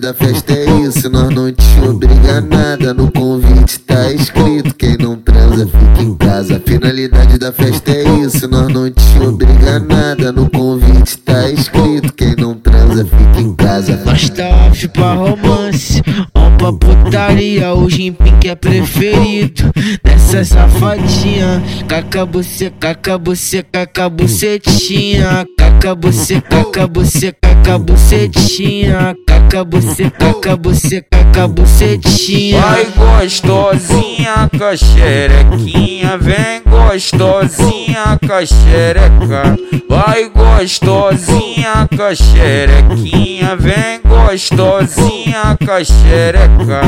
da festa é isso, nós não te obriga nada. No convite tá escrito: quem não transa fica em casa. Finalidade da festa é isso, nós não te obriga nada. No convite tá escrito: quem não transa fica em casa. Nós tá off pra romance, on pra putaria. O Jimpim que é preferido dessa safadinha. Caca você, caca você, caca bucetinha. Caca você, caca você, caca bucetinha. Caca você, caca você, caca bucetinha. Vai gostosinha com a xerequinha, vem gostosinha com a xereca. Vai gostosinha com a xerequinha, vem gostosinha com a.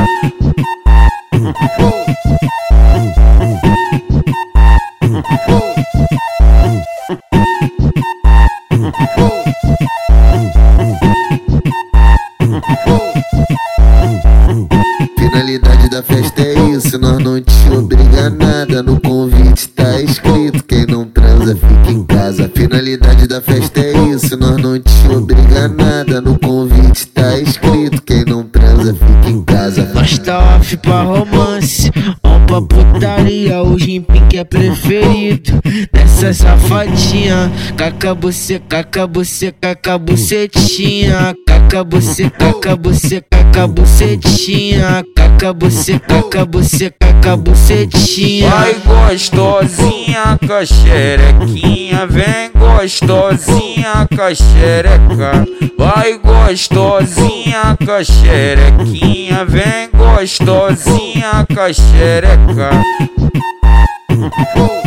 da festa é isso, nós não te obriga a nada. No convite tá escrito: quem não transa fica em casa. Finalidade da festa é isso, nós não te obriga a nada. No convite tá escrito: quem não transa fica em casa. Nós tá off pra romance, on pra putaria. O Jimpim que é preferido dessa safadinha. Caca você, caca você, caca bucetinha. Caca você, caca você, caca bucetinha. Caca você, caca você, caca bucetinha. Vai gostosinha com a xerequinha, vem gostosinha com a xereca. Vai gostosinha com a xerequinha, vem gostosinha com a xereca. Oh.